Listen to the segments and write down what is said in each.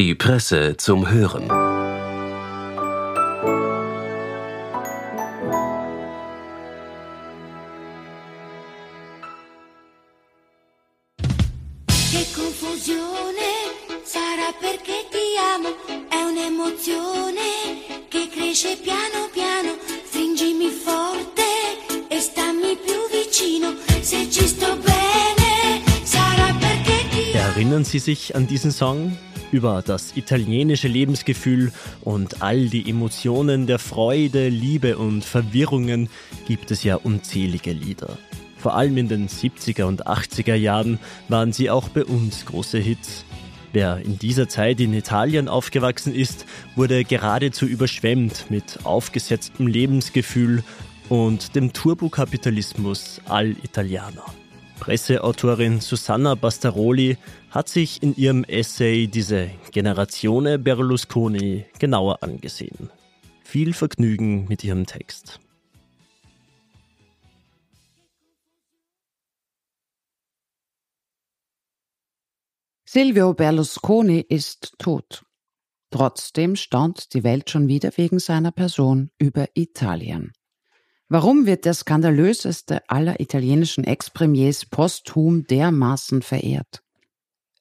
Die Presse zum Hören. Che confusione sarà perché ti amo, è un'emozione che cresce piano piano, stringimi forte e stammi più vicino, se ci sto bene sarà perché ti Erinnern Sie sich an diesen Song? Über das italienische Lebensgefühl und all die Emotionen der Freude, Liebe und Verwirrungen gibt es ja unzählige Lieder. Vor allem in den 70er und 80er Jahren waren sie auch bei uns große Hits. Wer in dieser Zeit in Italien aufgewachsen ist, wurde geradezu überschwemmt mit aufgesetztem Lebensgefühl und dem Turbokapitalismus all Italiener. Presseautorin Susanna Bastaroli hat sich in ihrem Essay diese Generazione Berlusconi genauer angesehen. Viel Vergnügen mit ihrem Text. Silvio Berlusconi ist tot. Trotzdem staunt die Welt schon wieder wegen seiner Person über Italien. Warum wird der skandalöseste aller italienischen Ex-Premiers posthum dermaßen verehrt?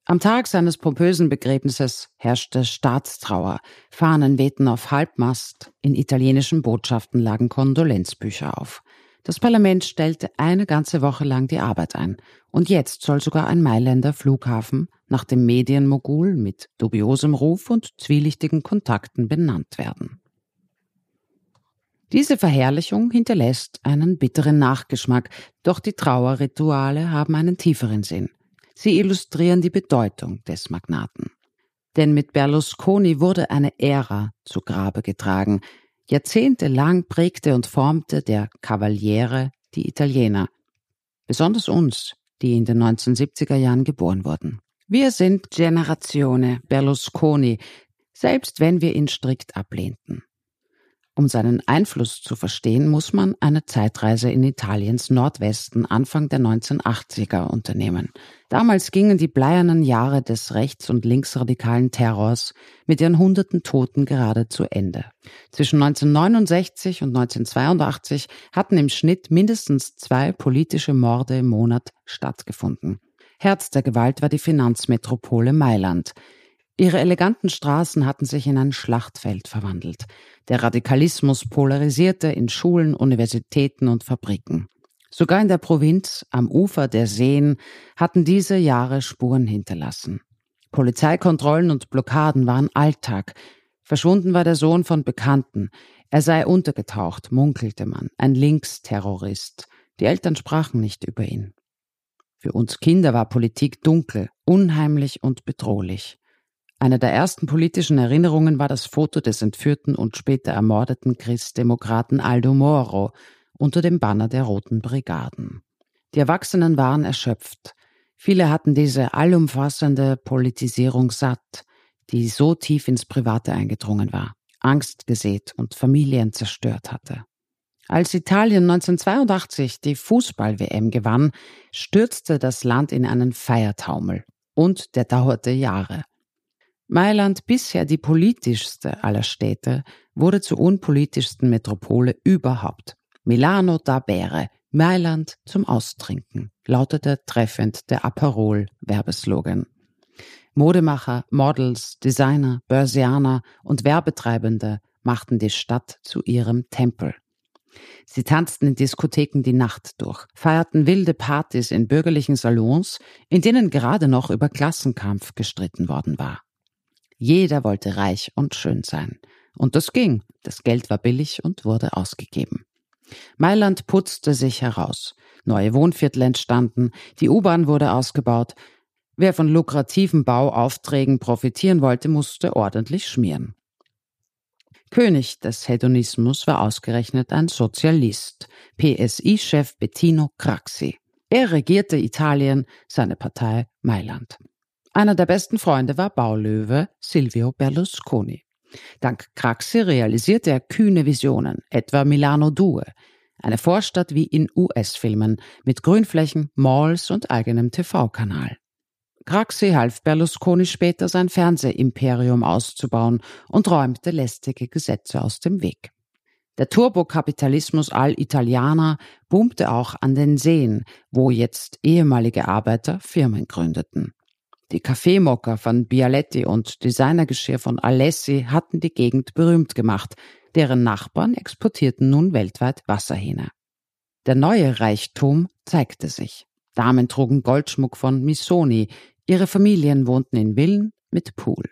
Am Tag seines pompösen Begräbnisses herrschte Staatstrauer, Fahnen wehten auf Halbmast, in italienischen Botschaften lagen Kondolenzbücher auf. Das Parlament stellte eine ganze Woche lang die Arbeit ein. Und jetzt soll sogar ein Mailänder Flughafen nach dem Medienmogul mit dubiosem Ruf und zwielichtigen Kontakten benannt werden. Diese Verherrlichung hinterlässt einen bitteren Nachgeschmack, doch die Trauerrituale haben einen tieferen Sinn. Sie illustrieren die Bedeutung des Magnaten. Denn mit Berlusconi wurde eine Ära zu Grabe getragen. Jahrzehntelang prägte und formte der Cavaliere die Italiener. Besonders uns, die in den 1970er Jahren geboren wurden. Wir sind Generazione Berlusconi, selbst wenn wir ihn strikt ablehnten. Um seinen Einfluss zu verstehen, muss man eine Zeitreise in Italiens Nordwesten Anfang der 1980er unternehmen. Damals gingen die bleiernen Jahre des rechts- und linksradikalen Terrors mit ihren hunderten Toten gerade zu Ende. Zwischen 1969 und 1982 hatten im Schnitt mindestens zwei politische Morde im Monat stattgefunden. Herz der Gewalt war die Finanzmetropole Mailand. Ihre eleganten Straßen hatten sich in ein Schlachtfeld verwandelt. Der Radikalismus polarisierte in Schulen, Universitäten und Fabriken. Sogar in der Provinz, am Ufer der Seen, hatten diese Jahre Spuren hinterlassen. Polizeikontrollen und Blockaden waren Alltag. Verschwunden war der Sohn von Bekannten. Er sei untergetaucht, munkelte man, ein Linksterrorist. Die Eltern sprachen nicht über ihn. Für uns Kinder war Politik dunkel, unheimlich und bedrohlich. Eine der ersten politischen Erinnerungen war das Foto des entführten und später ermordeten Christdemokraten Aldo Moro unter dem Banner der Roten Brigaden. Die Erwachsenen waren erschöpft. Viele hatten diese allumfassende Politisierung satt, die so tief ins Private eingedrungen war, Angst gesät und Familien zerstört hatte. Als Italien 1982 die Fußball-WM gewann, stürzte das Land in einen Feiertaumel. Und der dauerte Jahre. Mailand, bisher die politischste aller Städte, wurde zur unpolitischsten Metropole überhaupt. Milano da bere, Mailand zum Austrinken, lautete treffend der Aperol-Werbeslogan. Modemacher, Models, Designer, Börsianer und Werbetreibende machten die Stadt zu ihrem Tempel. Sie tanzten in Diskotheken die Nacht durch, feierten wilde Partys in bürgerlichen Salons, in denen gerade noch über Klassenkampf gestritten worden war. Jeder wollte reich und schön sein. Und das ging. Das Geld war billig und wurde ausgegeben. Mailand putzte sich heraus. Neue Wohnviertel entstanden, die U-Bahn wurde ausgebaut. Wer von lukrativen Bauaufträgen profitieren wollte, musste ordentlich schmieren. König des Hedonismus war ausgerechnet ein Sozialist, PSI-Chef Bettino Craxi. Er regierte Italien, seine Partei Mailand. Einer der besten Freunde war Baulöwe Silvio Berlusconi. Dank Craxi realisierte er kühne Visionen, etwa Milano Due, eine Vorstadt wie in US-Filmen mit Grünflächen, Malls und eigenem TV-Kanal. Craxi half Berlusconi später sein Fernsehimperium auszubauen und räumte lästige Gesetze aus dem Weg. Der Turbokapitalismus all-Italianer boomte auch an den Seen, wo jetzt ehemalige Arbeiter Firmen gründeten. Die Kaffeemocker von Bialetti und Designergeschirr von Alessi hatten die Gegend berühmt gemacht, deren Nachbarn exportierten nun weltweit Wasserhähne. Der neue Reichtum zeigte sich. Damen trugen Goldschmuck von Missoni, ihre Familien wohnten in Villen mit Pool.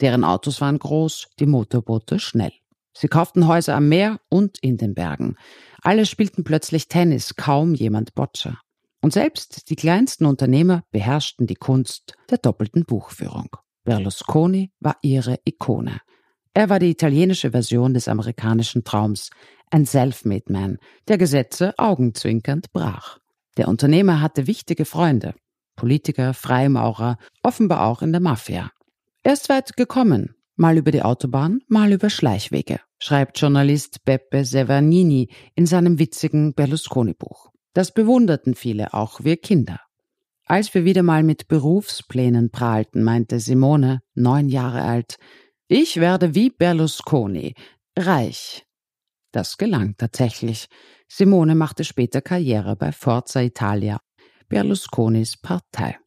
Deren Autos waren groß, die Motorboote schnell. Sie kauften Häuser am Meer und in den Bergen. Alle spielten plötzlich Tennis, kaum jemand Boccia. Und selbst die kleinsten Unternehmer beherrschten die Kunst der doppelten Buchführung. Berlusconi war ihre Ikone. Er war die italienische Version des amerikanischen Traums, ein Self-Made Man, der Gesetze augenzwinkernd brach. Der Unternehmer hatte wichtige Freunde, Politiker, Freimaurer, offenbar auch in der Mafia. Er ist weit gekommen, mal über die Autobahn, mal über Schleichwege schreibt Journalist Beppe Severnini in seinem witzigen Berlusconi-Buch. Das bewunderten viele, auch wir Kinder. Als wir wieder mal mit Berufsplänen prahlten, meinte Simone, neun Jahre alt, ich werde wie Berlusconi, reich. Das gelang tatsächlich. Simone machte später Karriere bei Forza Italia, Berlusconis Partei.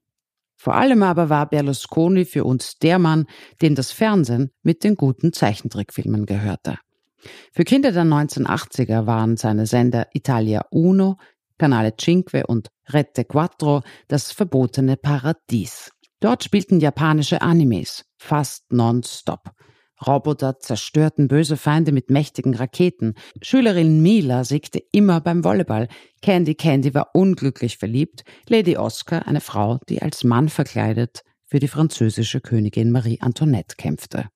Vor allem aber war Berlusconi für uns der Mann, dem das Fernsehen mit den guten Zeichentrickfilmen gehörte. Für Kinder der 1980er waren seine Sender Italia Uno, Canale Cinque und Rete Quattro das verbotene Paradies. Dort spielten japanische Animes, fast nonstop. Roboter zerstörten böse Feinde mit mächtigen Raketen. Schülerin Mila siegte immer beim Volleyball. Candy Candy war unglücklich verliebt. Lady Oscar, eine Frau, die als Mann verkleidet für die französische Königin Marie Antoinette kämpfte.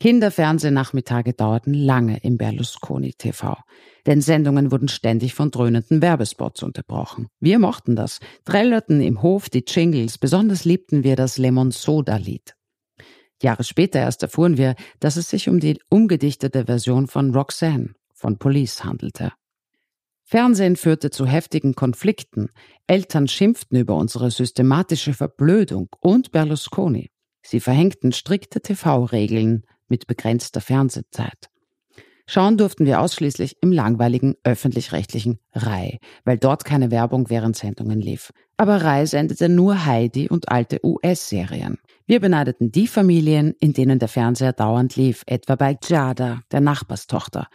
Kinderfernsehnachmittage dauerten lange im Berlusconi TV. Denn Sendungen wurden ständig von dröhnenden Werbespots unterbrochen. Wir mochten das, trällerten im Hof die Jingles, besonders liebten wir das Lemon Soda Lied. Jahre später erst erfuhren wir, dass es sich um die umgedichtete Version von Roxanne von Police handelte. Fernsehen führte zu heftigen Konflikten, Eltern schimpften über unsere systematische Verblödung und Berlusconi. Sie verhängten strikte TV-Regeln mit begrenzter Fernsehzeit. Schauen durften wir ausschließlich im langweiligen öffentlich-rechtlichen Rai, weil dort keine Werbung während Sendungen lief. Aber Rai sendete nur Heidi und alte US-Serien. Wir beneideten die Familien, in denen der Fernseher dauernd lief, etwa bei Jada, der Nachbarstochter.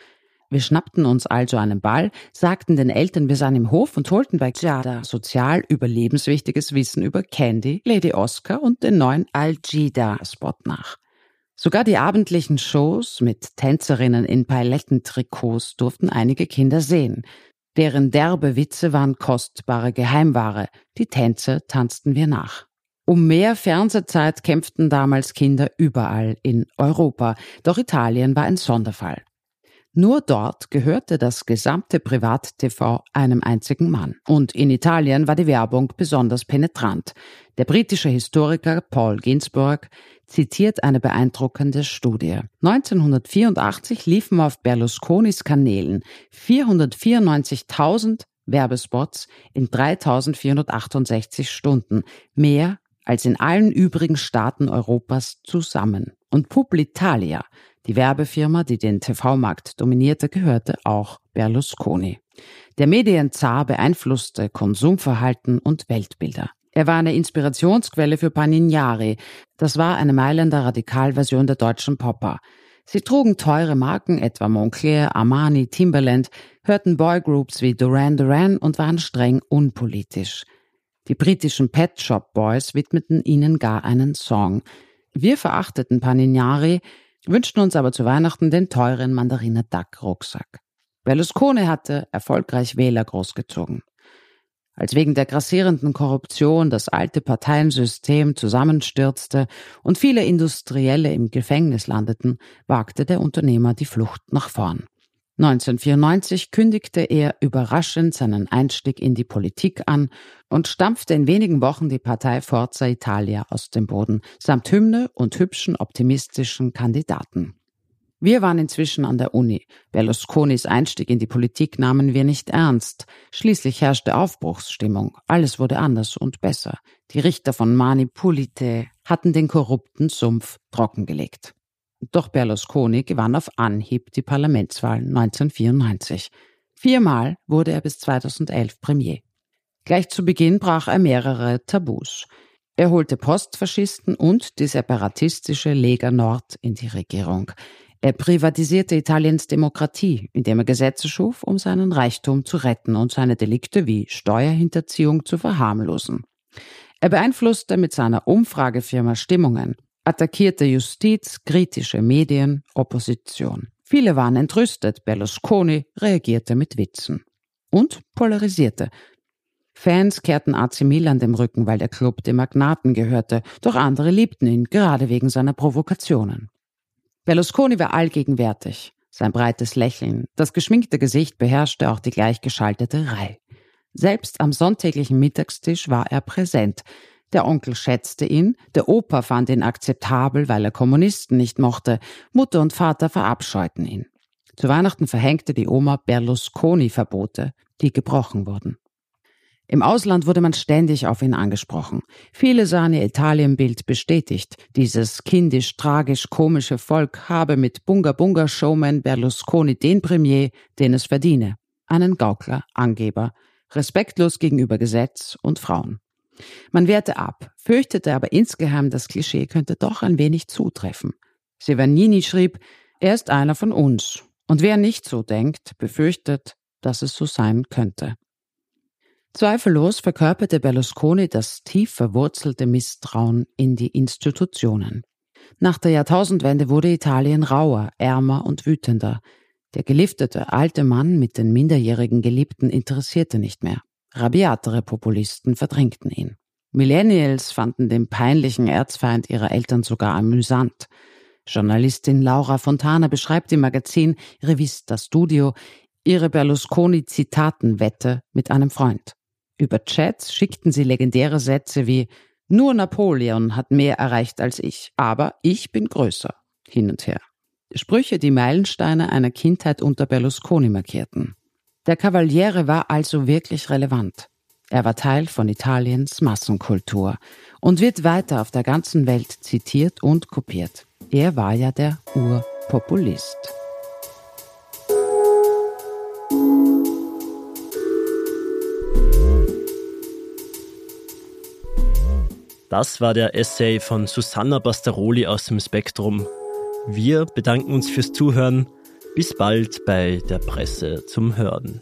Wir schnappten uns also einen Ball, sagten den Eltern, wir seien im Hof und holten bei Jada sozial überlebenswichtiges Wissen über Candy, Lady Oscar und den neuen Al-Jida-Spot nach. Sogar die abendlichen Shows mit Tänzerinnen in Pailettentrikots durften einige Kinder sehen. Deren derbe Witze waren kostbare Geheimware. Die Tänze tanzten wir nach. Um mehr Fernsehzeit kämpften damals Kinder überall in Europa, doch Italien war ein Sonderfall. Nur dort gehörte das gesamte Privat-TV einem einzigen Mann. Und in Italien war die Werbung besonders penetrant. Der britische Historiker Paul Ginsburg zitiert eine beeindruckende Studie. 1984 liefen auf Berlusconis Kanälen 494.000 Werbespots in 3468 Stunden, mehr als in allen übrigen Staaten Europas zusammen. Und Publitalia, die Werbefirma, die den TV-Markt dominierte, gehörte auch Berlusconi. Der Medienzar beeinflusste Konsumverhalten und Weltbilder. Er war eine Inspirationsquelle für Panignari. Das war eine Mailänder Radikalversion der deutschen Popper. Sie trugen teure Marken, etwa Moncler, Armani, Timberland, hörten Boygroups wie Duran Duran und waren streng unpolitisch. Die britischen Pet Shop Boys widmeten ihnen gar einen Song. Wir verachteten Panignari, wünschten uns aber zu Weihnachten den teuren Mandariner Duck Rucksack. Berlusconi hatte erfolgreich Wähler großgezogen. Als wegen der grassierenden Korruption das alte Parteiensystem zusammenstürzte und viele Industrielle im Gefängnis landeten, wagte der Unternehmer die Flucht nach vorn. 1994 kündigte er überraschend seinen Einstieg in die Politik an und stampfte in wenigen Wochen die Partei Forza Italia aus dem Boden, samt Hymne und hübschen optimistischen Kandidaten. Wir waren inzwischen an der Uni. Berlusconis Einstieg in die Politik nahmen wir nicht ernst. Schließlich herrschte Aufbruchsstimmung. Alles wurde anders und besser. Die Richter von Manipulite hatten den korrupten Sumpf trockengelegt. Doch Berlusconi gewann auf Anhieb die Parlamentswahl 1994. Viermal wurde er bis 2011 Premier. Gleich zu Beginn brach er mehrere Tabus. Er holte Postfaschisten und die separatistische Lega Nord in die Regierung. Er privatisierte Italiens Demokratie, indem er Gesetze schuf, um seinen Reichtum zu retten und seine Delikte wie Steuerhinterziehung zu verharmlosen. Er beeinflusste mit seiner Umfragefirma Stimmungen, attackierte Justiz, kritische Medien, Opposition. Viele waren entrüstet, Berlusconi reagierte mit Witzen und polarisierte. Fans kehrten AC Milan dem Rücken, weil der Club dem Magnaten gehörte, doch andere liebten ihn, gerade wegen seiner Provokationen. Berlusconi war allgegenwärtig. Sein breites Lächeln, das geschminkte Gesicht beherrschte auch die gleichgeschaltete Reihe. Selbst am sonntäglichen Mittagstisch war er präsent. Der Onkel schätzte ihn, der Opa fand ihn akzeptabel, weil er Kommunisten nicht mochte, Mutter und Vater verabscheuten ihn. Zu Weihnachten verhängte die Oma Berlusconi-Verbote, die gebrochen wurden. Im Ausland wurde man ständig auf ihn angesprochen. Viele sahen ihr Italienbild bestätigt. Dieses kindisch, tragisch, komische Volk habe mit Bunga Bunga Showman Berlusconi den Premier, den es verdiene. Einen Gaukler, Angeber, respektlos gegenüber Gesetz und Frauen. Man wehrte ab, fürchtete aber insgeheim, das Klischee könnte doch ein wenig zutreffen. Severnini schrieb, er ist einer von uns. Und wer nicht so denkt, befürchtet, dass es so sein könnte. Zweifellos verkörperte Berlusconi das tief verwurzelte Misstrauen in die Institutionen. Nach der Jahrtausendwende wurde Italien rauer, ärmer und wütender. Der geliftete alte Mann mit den minderjährigen Geliebten interessierte nicht mehr. Rabiatere Populisten verdrängten ihn. Millennials fanden den peinlichen Erzfeind ihrer Eltern sogar amüsant. Journalistin Laura Fontana beschreibt im Magazin Revista Studio ihre Berlusconi-Zitatenwette mit einem Freund. Über Chats schickten sie legendäre Sätze wie Nur Napoleon hat mehr erreicht als ich, aber ich bin größer hin und her. Sprüche, die Meilensteine einer Kindheit unter Berlusconi markierten. Der Cavaliere war also wirklich relevant. Er war Teil von Italiens Massenkultur und wird weiter auf der ganzen Welt zitiert und kopiert. Er war ja der Urpopulist. Das war der Essay von Susanna Bastaroli aus dem Spektrum. Wir bedanken uns fürs Zuhören. Bis bald bei der Presse zum Hören.